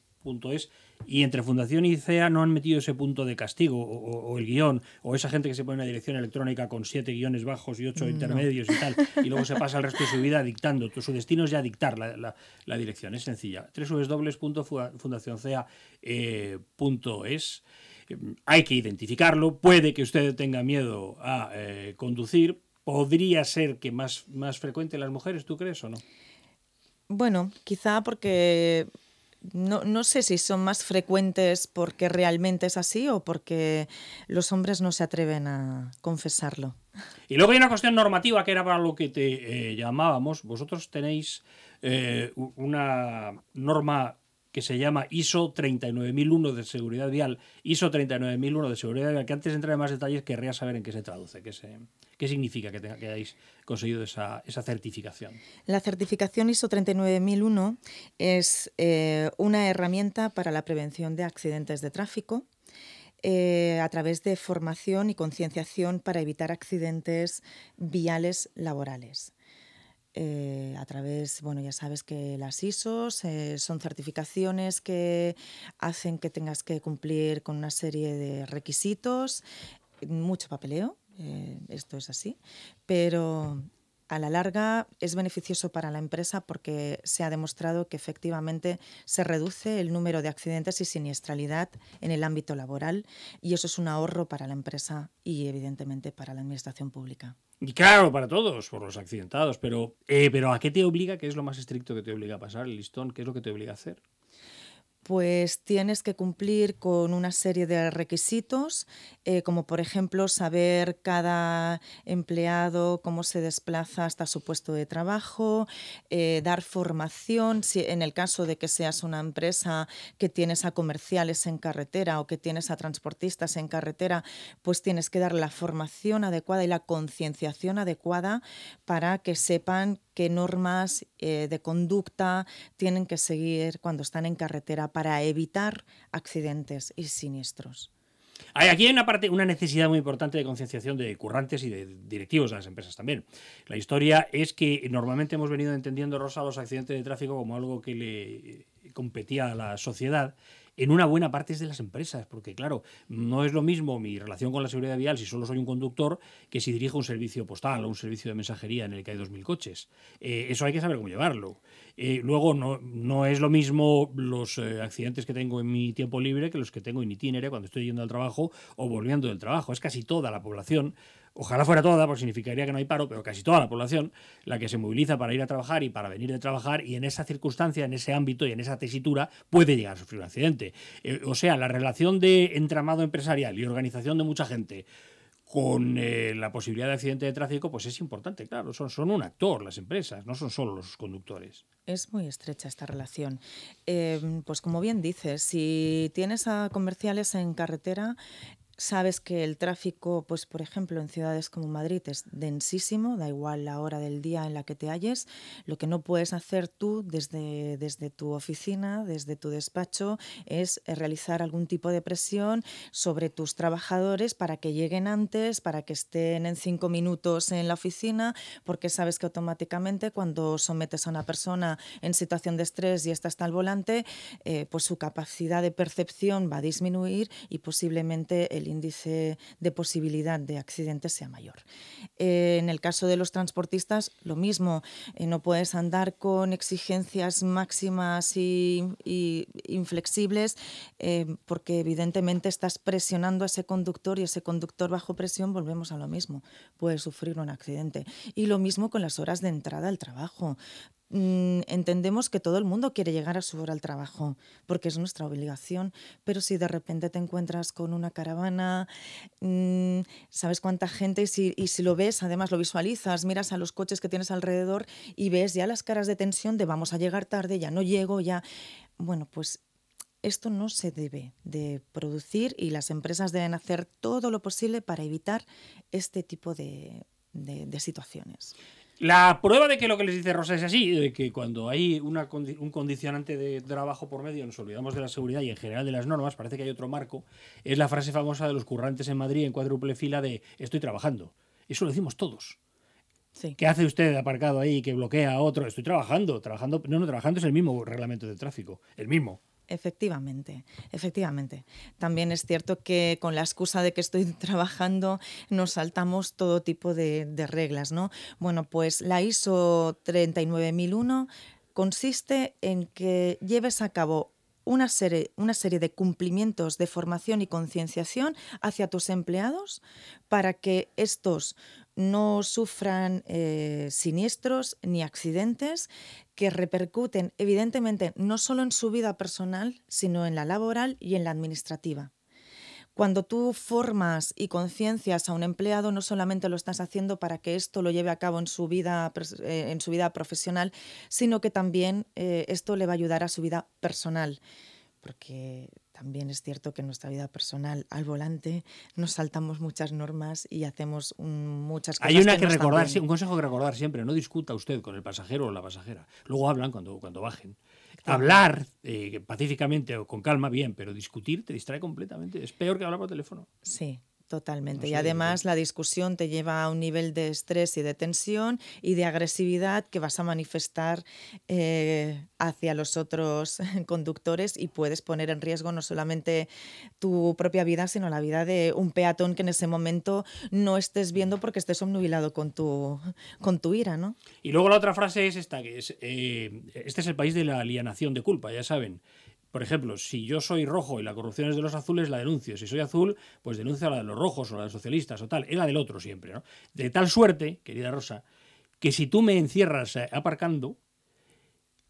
.es y entre Fundación y CEA no han metido ese punto de castigo o, el guion o esa gente que se pone una dirección electrónica con siete guiones bajos y ocho intermedios y tal y luego se pasa el resto de su vida dictando. Su destino es ya dictar la, la, dirección, es sencilla. www.fundacioncea.es eh, hay que identificarlo, puede que usted tenga miedo a eh, conducir, podría ser que más, más frecuente las mujeres, ¿tú crees o no? Bueno, quizá porque no, no, sé si son más frecuentes porque realmente es así o porque los hombres no se atreven a confesarlo. Y luego hay una cuestión normativa que era para lo que te eh, llamábamos. Vosotros tenéis eh, una norma que se llama ISO 39001 de seguridad vial, ISO 39001 de seguridad vial, que antes de entrar en más detalles querría saber en qué se traduce, qué, se, qué significa que, hayáis conseguido esa, esa, certificación. La certificación ISO 39001 es eh, una herramienta para la prevención de accidentes de tráfico. Eh, a través de formación y concienciación para evitar accidentes viales laborales. Eh, a través, bueno, ya sabes que las ISOs eh, son certificaciones que hacen que tengas que cumplir con una serie de requisitos, mucho papeleo, eh, esto es así, pero a la larga es beneficioso para la empresa porque se ha demostrado que efectivamente se reduce el número de accidentes y siniestralidad en el ámbito laboral y eso es un ahorro para la empresa y evidentemente para la administración pública. Y claro, para todos, por los accidentados, pero, eh, pero ¿a qué te obliga? ¿Qué es lo más estricto que te obliga a pasar el listón? ¿Qué es lo que te obliga a hacer? Pues tienes que cumplir con una serie de requisitos, eh, como por ejemplo saber cada empleado cómo se desplaza hasta su puesto de trabajo, eh, dar formación, si, en el caso de que seas una empresa que tienes a comerciales en carretera o que tienes a transportistas en carretera, pues tienes que dar la formación adecuada y la concienciación adecuada para que sepan qué normas eh, de conducta tienen que seguir cuando están en carretera para evitar accidentes y siniestros. Aquí hay una, parte, una necesidad muy importante de concienciación de currantes y de directivos de las empresas también. La historia es que normalmente hemos venido entendiendo, Rosa, los accidentes de tráfico como algo que le competía a la sociedad en una buena parte de las empresas, porque claro, no es lo mismo mi relación con la seguridad vial si solo soy un conductor que si dirijo un servicio postal o un servicio de mensajería en el que hay 2.000 coches. Eh, eso hay que saber cómo llevarlo. Eh, luego, no, no, es lo mismo los eh, accidentes que tengo en mi tiempo libre que los que tengo en itinere cuando estoy yendo al trabajo o volviendo del trabajo. Es casi toda la población ojalá fuera toda, porque significaría que no hay paro, pero casi toda la población, la que se moviliza para ir a trabajar y para venir de trabajar, y en esa circunstancia, en ese ámbito y en esa tesitura puede llegar a sufrir un accidente. Eh, o sea, la relación de entramado empresarial y organización de mucha gente con eh, la posibilidad de accidente de tráfico, pues es importante, claro, son, un actor las empresas, no son solo los conductores. Es muy estrecha esta relación. Eh, pues como bien dices, si tienes a comerciales en carretera, Sabes que el tráfico, pues por ejemplo, en ciudades como Madrid es densísimo, da igual la hora del día en la que te halles. Lo que no puedes hacer tú desde, desde tu oficina, desde tu despacho, es eh, realizar algún tipo de presión sobre tus trabajadores para que lleguen antes, para que estén en cinco minutos en la oficina, porque sabes que automáticamente cuando sometes a una persona en situación de estrés y está hasta el volante, eh, pues su capacidad de percepción va a disminuir y posiblemente el índice de posibilidad de accidentes sea mayor. Eh, en el caso de los transportistas, lo mismo, eh, no puedes andar con exigencias máximas y, inflexibles eh, porque evidentemente estás presionando a ese conductor y ese conductor bajo presión, volvemos a lo mismo, puede sufrir un accidente. Y lo mismo con las horas de entrada al trabajo. Mm, entendemos que todo el mundo quiere llegar a su hora al trabajo, porque es nuestra obligación, pero si de repente te encuentras con una caravana, mm, sabes cuánta gente, y si, y si lo ves, además lo visualizas, miras a los coches que tienes alrededor y ves ya las caras de tensión de vamos a llegar tarde, ya no llego, ya... Bueno, pues esto no se debe de producir y las empresas deben hacer todo lo posible para evitar este tipo de, de situaciones. La prueba de que lo que les dice Rosa es así, de que cuando hay una, un condicionante de trabajo por medio nos olvidamos de la seguridad y en general de las normas, parece que hay otro marco, es la frase famosa de los currantes en Madrid en cuádruple fila de estoy trabajando. Eso lo decimos todos. ¿Qué hace usted aparcado ahí que bloquea a otro? Estoy trabajando, trabajando. No, no, trabajando es el mismo reglamento de tráfico, el mismo. Efectivamente, efectivamente. También es cierto que con la excusa de que estoy trabajando nos saltamos todo tipo de, reglas, ¿no? Bueno, pues la ISO 39001 consiste en que lleves a cabo una serie, una serie de cumplimientos de formación y concienciación hacia tus empleados para que estos no sufran eh, siniestros ni accidentes que repercuten evidentemente no solo en su vida personal, sino en la laboral y en la administrativa. Cuando tú formas y conciencias a un empleado, no solamente lo estás haciendo para que esto lo lleve a cabo en su vida, eh, en su vida profesional, sino que también eh, esto le va a ayudar a su vida personal. Porque también es cierto que en nuestra vida personal al volante nos saltamos muchas normas y hacemos muchas cosas. Hay una que, recordar, un consejo que recordar siempre, no discuta usted con el pasajero o la pasajera. Luego hablan cuando, cuando bajen. Hablar eh, pacíficamente o con calma, bien, pero discutir te distrae completamente. Es peor que hablar por teléfono. Sí, Totalmente. y además la discusión te lleva a un nivel de estrés y de tensión y de agresividad que vas a manifestar eh, hacia los otros conductores y puedes poner en riesgo no solamente tu propia vida, sino la vida de un peatón que en ese momento no estés viendo porque estés obnubilado con tu, con tu ira. ¿no? Y luego la otra frase es esta, que es, eh, este es el país de la alienación de culpa, ya saben. Por ejemplo, si yo soy rojo y la corrupción es de los azules, la denuncio. Si soy azul, pues denuncio a la de los rojos o la de los socialistas o tal. Es la del otro siempre, ¿no? De tal suerte, querida Rosa, que si tú me encierras eh, aparcando,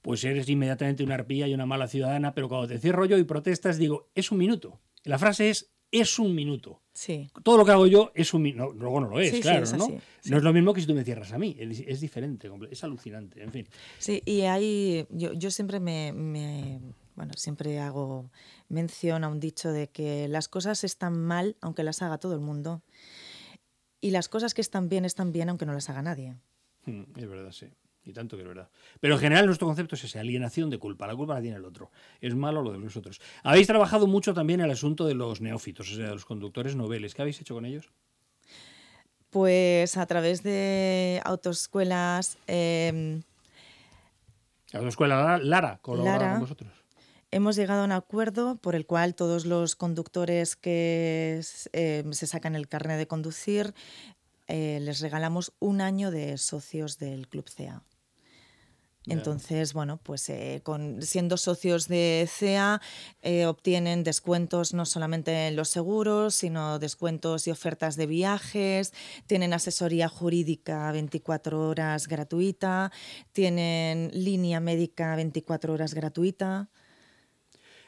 pues eres inmediatamente una arpía y una mala ciudadana, pero cuando te encierro yo y protestas, digo, es un minuto. La frase es, es un minuto. Sí. Todo lo que hago yo es un minuto. luego no lo es, claro, ¿no? No es lo mismo que si tú me cierras a mí. Es, diferente, es alucinante, en fin. Sí, y ahí yo, yo siempre me bueno, siempre hago mención a un dicho de que las cosas están mal aunque las haga todo el mundo y las cosas que están bien están bien aunque no las haga nadie. Hmm, es verdad, sí. Y tanto que es verdad. Pero en general nuestro concepto es ese, alienación de culpa. La culpa la tiene el otro. Es malo lo de los otros. Habéis trabajado mucho también el asunto de los neófitos, o sea, de los conductores noveles. ¿Qué habéis hecho con ellos? Pues a través de autoescuelas... Eh, autoescuela Lara, colaboraba con vosotros. Hemos llegado a un acuerdo por el cual todos los conductores que eh, se sacan el carnet de conducir eh, les regalamos un año de socios del Club CEA. Entonces, bueno, pues eh, con, siendo socios de CEA eh, obtienen descuentos no solamente en los seguros, sino descuentos y ofertas de viajes, tienen asesoría jurídica 24 horas gratuita, tienen línea médica 24 horas gratuita.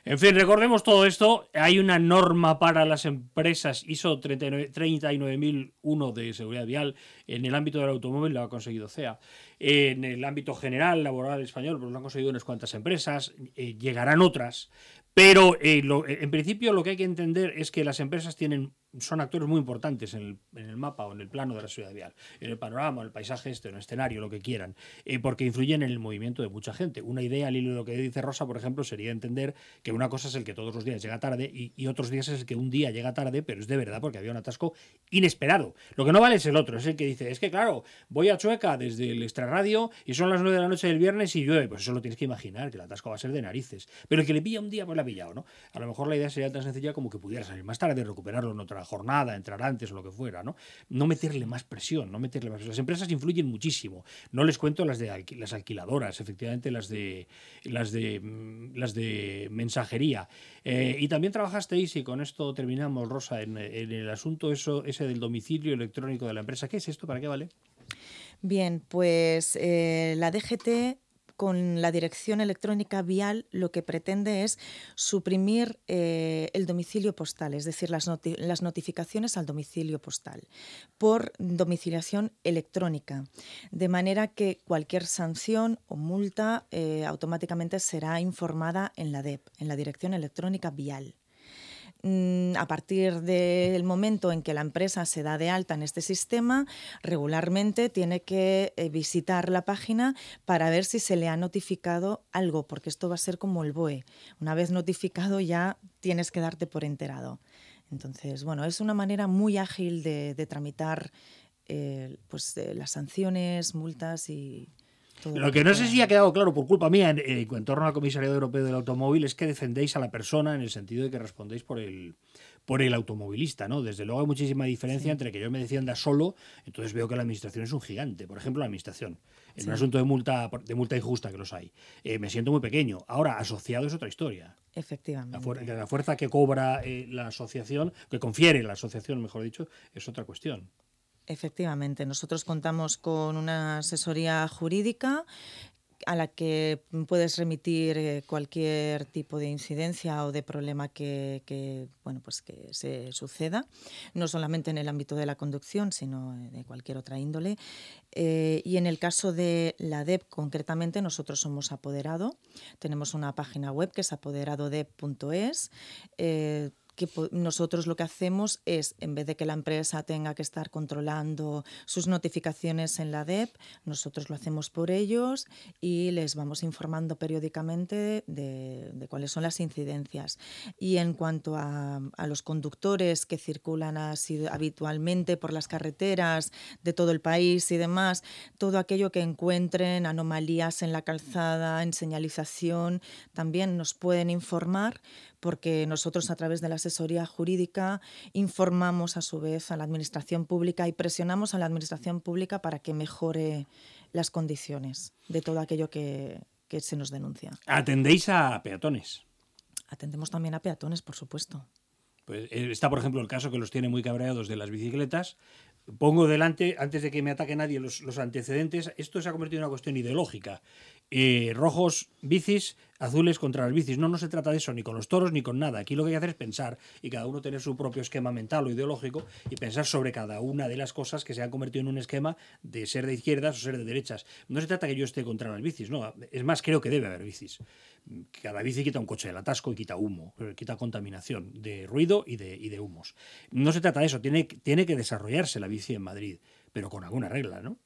En fin, recordemos todo esto. Hay una norma para las empresas ISO 39001 de seguridad vial. En el ámbito del automóvil lo ha conseguido CEA. En el ámbito general, laboral español, pues lo han conseguido unas cuantas empresas. Eh, llegarán otras. Pero eh, en principio lo que hay que entender es que las empresas tienen son actores muy importantes en el, mapa o en el plano de la ciudad vial, en el panorama, en el paisaje este, en el escenario, lo que quieran, eh, porque influyen en el movimiento de mucha gente. Una idea al hilo de lo que dice Rosa, por ejemplo, sería entender que una cosa es el que todos los días llega tarde y, otros días es el que un día llega tarde, pero es de verdad porque había un atasco inesperado. Lo que no vale es el otro, es el que dice, es que claro, voy a Chueca desde el extrarradio y son las 9 de la noche del viernes y llueve, pues eso lo tienes que imaginar, que el atasco va a ser de narices. Pero el que le pilla un día, pues pillado, ¿no? A lo mejor la idea sería tan sencilla como que pudiera salir más tarde, recuperarlo en otra jornada, entrar antes o lo que fuera, ¿no? No meterle más presión, no meterle más Las empresas influyen muchísimo. No les cuento las de las alquiladoras, efectivamente las de las de mm, las de mensajería. Eh, y también trabajasteis, y con esto terminamos, Rosa, en, el asunto eso, ese del domicilio electrónico de la empresa. ¿Qué es esto? ¿Para qué vale? Bien, pues eh, la DGT con la dirección electrónica vial lo que pretende es suprimir eh, el domicilio postal, es decir, las, notificaciones al domicilio postal por domiciliación electrónica, de manera que cualquier sanción o multa eh, automáticamente será informada en la DEP, en la dirección electrónica vial. Mm, a partir del momento en que la empresa se da de alta en este sistema, regularmente tiene que eh, visitar la página para ver si se le ha notificado algo, porque esto va a ser como el BOE. Una vez notificado ya tienes que darte por enterado. Entonces, bueno, es una manera muy ágil de, tramitar eh, pues, eh, las sanciones, multas y, lo que no sé si ha quedado claro por culpa mía en, torno al Comisariado Europeo del Automóvil es que defendéis a la persona en el sentido de que respondéis por el, por el automovilista, ¿no? Desde luego hay muchísima diferencia entre que yo me defienda solo, entonces veo que la administración es un gigante. Por ejemplo, la administración. En un asunto de multa, de multa injusta que los hay. Eh, me siento muy pequeño. Ahora, asociado es otra historia. Efectivamente. La, fuerza que cobra eh, la asociación, que confiere la asociación, mejor dicho, es otra cuestión. Efectivamente, nosotros contamos con una asesoría jurídica a la que puedes remitir eh, cualquier tipo de incidencia o de problema que, bueno, pues que se suceda, no solamente en el ámbito de la conducción, sino de cualquier otra índole. Eh, y en el caso de la DEP, concretamente, nosotros somos apoderado. Tenemos una página web que es apoderadodep.es. Eh, que nosotros lo que hacemos es, en vez de que la empresa tenga que estar controlando sus notificaciones en la DEP, nosotros lo hacemos por ellos y les vamos informando periódicamente de, cuáles son las incidencias. Y en cuanto a, los conductores que circulan así habitualmente por las carreteras de todo el país y demás, todo aquello que encuentren, anomalías en la calzada, en señalización, también nos pueden informar porque nosotros a través de la asesoría jurídica informamos a su vez a la Administración Pública y presionamos a la Administración Pública para que mejore las condiciones de todo aquello que, se nos denuncia. ¿Atendéis a peatones? Atendemos también a peatones, por supuesto. Pues eh, está, por ejemplo, el caso que los tiene muy cabreados de las bicicletas. Pongo delante, antes de que me ataque nadie, los, los antecedentes. Esto se ha convertido en una cuestión ideológica. Eh, rojos bicis, azules contra las bicis. No, no se trata de eso, ni con los toros ni con nada. Aquí lo que hay que hacer es pensar y cada uno tener su propio esquema mental o ideológico y pensar sobre cada una de las cosas que se han convertido en un esquema de ser de izquierdas o ser de derechas. No se trata que yo esté contra las bicis, no. Es más, creo que debe haber bicis. Cada bici quita un coche del atasco y quita humo, quita contaminación de ruido y de, y de humos. No se trata de eso, tiene, tiene que desarrollarse la bici en Madrid, pero con alguna regla, ¿no?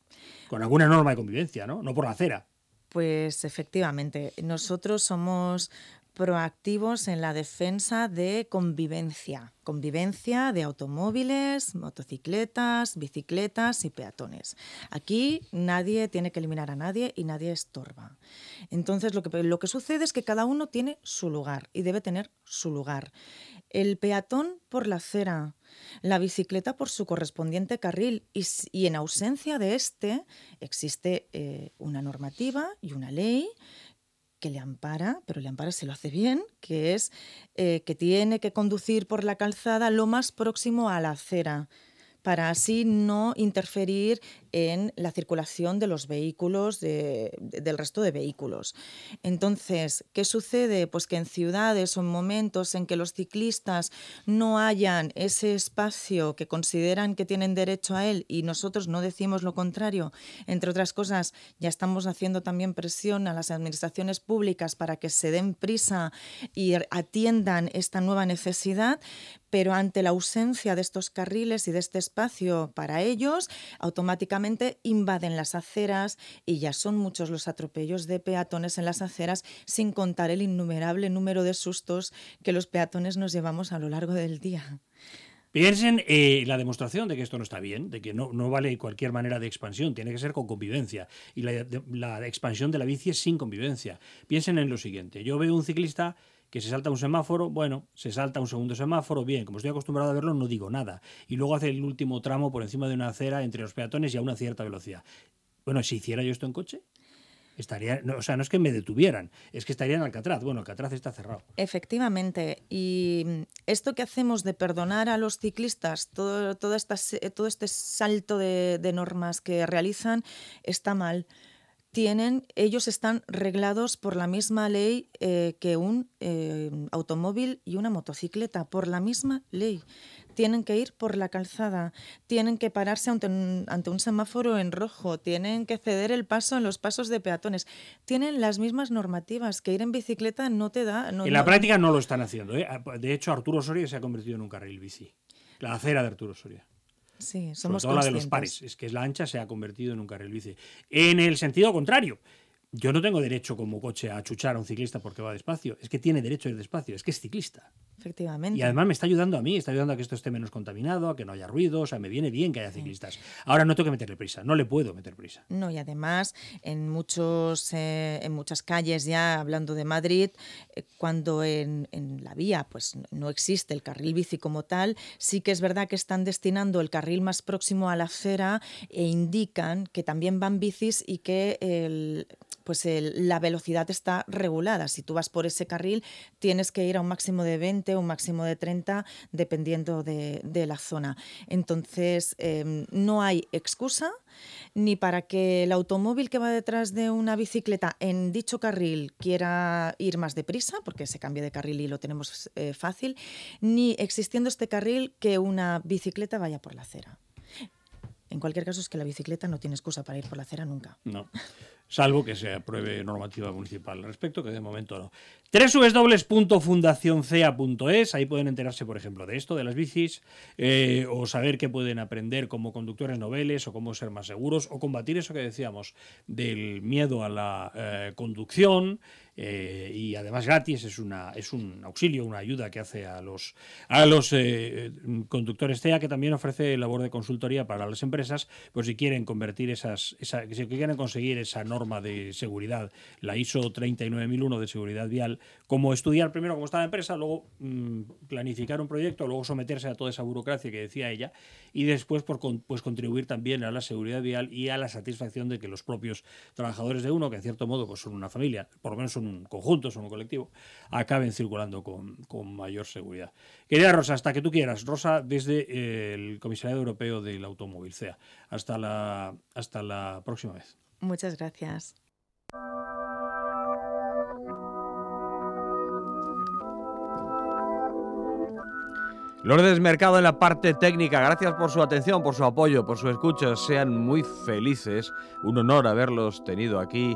Con alguna norma de convivencia, ¿no? No por la acera. Pues efectivamente, nosotros somos proactivos en la defensa de convivencia, convivencia de automóviles, motocicletas, bicicletas y peatones. Aquí nadie tiene que eliminar a nadie y nadie estorba. Entonces lo que, lo que sucede es que cada uno tiene su lugar y debe tener su lugar. El peatón por la acera, la bicicleta por su correspondiente carril y, en ausencia de este existe eh, una normativa y una ley que le ampara, pero le ampara se lo hace bien, que es eh, que tiene que conducir por la calzada lo más próximo a la acera para así no interferir en la circulación de los vehículos, del resto de vehículos. Entonces, ¿qué sucede? Pues que en ciudades o en momentos en que los ciclistas no hayan ese espacio que consideran que tienen derecho a él y nosotros no decimos lo contrario, entre otras cosas, ya estamos haciendo también presión a las administraciones públicas para que se den prisa y atiendan esta nueva necesidad, pero ante la ausencia de estos carriles y de este espacio para ellos, automáticamente invaden las aceras y ya son muchos los atropellos de peatones en las aceras, sin contar el innumerable número de sustos que los peatones nos llevamos a lo largo del día. Piensen eh, la demostración de que esto no está bien, de que no, no, vale cualquier manera de expansión, tiene que ser con convivencia. Y la, la expansión de la bici es sin convivencia. Piensen en lo siguiente, yo veo un ciclista que se salta un semáforo, bueno, se salta un segundo semáforo, bien, como estoy acostumbrado a verlo, no digo nada. Y luego hace el último tramo por encima de una acera entre los peatones y a una cierta velocidad. Bueno, si hiciera yo esto en coche, estaría, o sea, no es que me detuvieran, es que estaría en Alcatraz. Bueno, Alcatraz está cerrado. Efectivamente, y esto que hacemos de perdonar a los ciclistas todo, todo, todo este salto de normas que realizan está mal tienen, ellos están reglados por la misma ley eh, que un eh, automóvil y una motocicleta, por la misma ley. Tienen que ir por la calzada, tienen que pararse ante un, semáforo en rojo, tienen que ceder el paso en los pasos de peatones. Tienen las mismas normativas que ir en bicicleta no te da. en la práctica no lo están haciendo. ¿eh? De hecho, Arturo Soria se ha convertido en un carril bici. La acera de Arturo Soria. Sí, somos Sobre todo la de los pares, es que es la ancha se ha convertido en un carril bici. En el sentido contrario, yo no tengo derecho como coche a chuchar a un ciclista porque va despacio, es que tiene derecho a ir despacio, es que es ciclista. Efectivamente. Y además me está ayudando a mí, está ayudando a que esto esté menos contaminado, a que no haya ruido, o sea, me viene bien que haya ciclistas. Ahora no tengo que meterle prisa, no le puedo meter prisa. No, y además en, muchos, eh, en muchas calles ya, hablando de Madrid, eh, cuando en, en, la vía pues no existe el carril bici como tal, sí que es verdad que están destinando el carril más próximo a la acera e indican que también van bicis y que el, pues la velocidad está regulada. Si tú vas por ese carril, tienes que ir a un máximo de 20 o un máximo de 30, dependiendo de, la zona. Entonces, em, no hay excusa ni para que el automóvil que va detrás de una bicicleta en dicho carril quiera ir más deprisa, porque se cambia de carril y lo tenemos eh, fácil, ni existiendo este carril que una bicicleta vaya por la acera. En cualquier caso, es que la bicicleta no tiene excusa para ir por la acera nunca. No salvo que se apruebe normativa municipal al respecto, que de momento no. www.fundacioncea.es, ahí pueden enterarse, por ejemplo, de esto, de las bicis, eh, o saber qué pueden aprender como conductores noveles, o cómo ser más seguros, o combatir eso que decíamos del miedo a la eh, conducción, eh, y además gratis, es, una, es un auxilio, una ayuda que hace a los, a los conductores CEA, que también ofrece labor de consultoría para las empresas, pues si quieren convertir esas, esa, si quieren conseguir esa norma de seguridad, la ISO 39001 de seguridad vial, como estudiar primero cómo está la empresa, luego mm, planificar un proyecto, luego someterse a toda esa burocracia que decía ella y después por, pues contribuir también a la seguridad vial y a la satisfacción de que los propios trabajadores de uno, que en cierto modo pues son una familia, por lo menos son un conjunto, son un colectivo, acaben circulando con, con mayor seguridad. Querida Rosa, hasta que tú quieras. Rosa, desde el Comisariado Europeo del Automóvil, CEA. Hasta la, hasta la próxima vez. Muchas gracias. Lourdes Mercado en la parte técnica, gracias por su atención, por su apoyo, por su escucha. Sean muy felices. Un honor haberlos tenido aquí.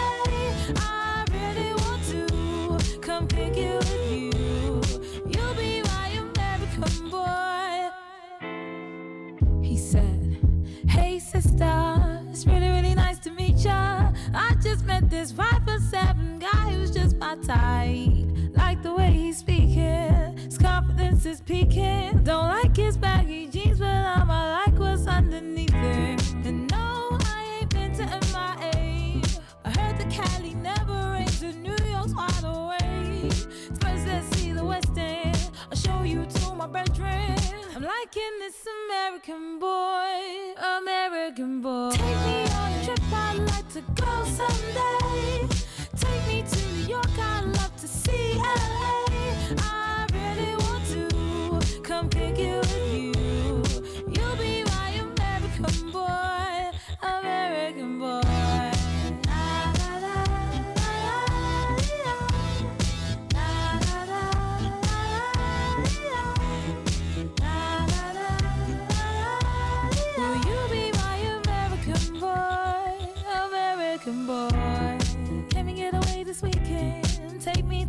It's really, really nice to meet ya. I just met this five foot seven guy who's just my type. Like the way he's speaking, his confidence is peaking. Don't like his baggy jeans, but I'ma like what's underneath it. And no, I ain't been to MIA. I heard the Cali never rains, and New York's wide awake. First, let's see the West End. I'll show you to my bedroom. I'm liking this American boy, American boy. Take me on a trip, I'd like to go someday. Take me to New York, I'd love to see LA. I really want to come pick you.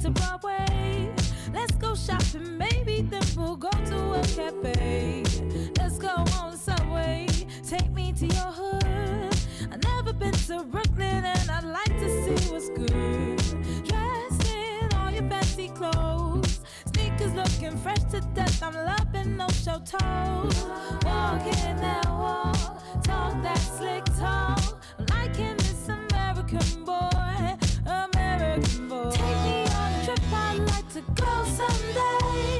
To Broadway. Let's go shopping, maybe then we'll go to a cafe. Let's go on subway. Take me to your hood. I've never been to Brooklyn and I'd like to see what's good. Dressed in all your fancy clothes. Sneakers looking fresh to death. I'm loving no show toes. Walking that walk, talk that slick talk. Go someday.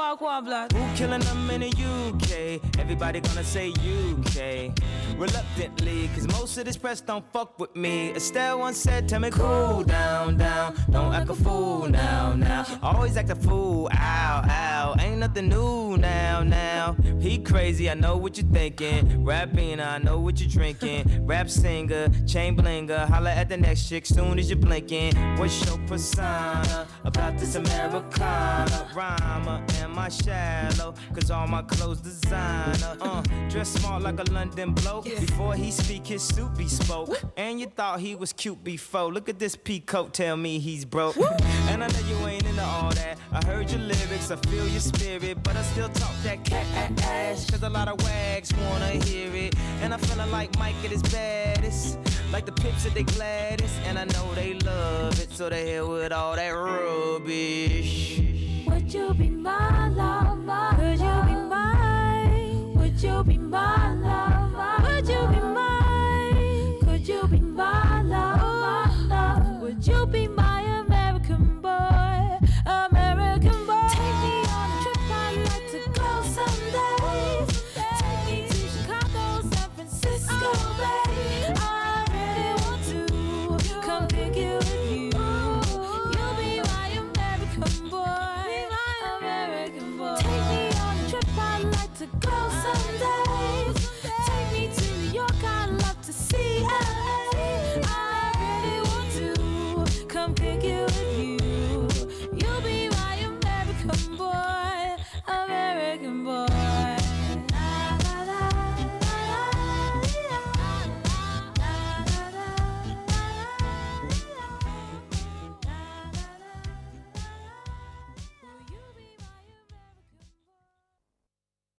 Walk. Who killing them in the UK? Everybody gonna say UK. Reluctantly, cause most of this press don't fuck with me. Estelle once said, Tell me cool down, down. Don't act a fool now, now. Always act a fool, ow, ow. Ain't nothing new now, now. He crazy, I know what you're thinking. Rapping, I know what you're drinking. Rap singer, chain blinger. Holla at the next chick soon as you're blinking. What's your persona about this Americana? Rhymer, am I shallow? Cause all my clothes designer. Uh, dress smart like a London bloke. Before he speak, his suit be spoke. And you thought he was cute before. Look at this peacoat, tell me he's broke. And I know you ain't into all that. I heard your lyrics, I feel your spirit. But I still talk that cat ass. Cause a lot of wags wanna hear it. And I'm feeling like Mike at his baddest. Like the pips at they gladdest. And I know they love it. So they hell with all that rubbish. Would you be my love? Could you be mine? Would you be my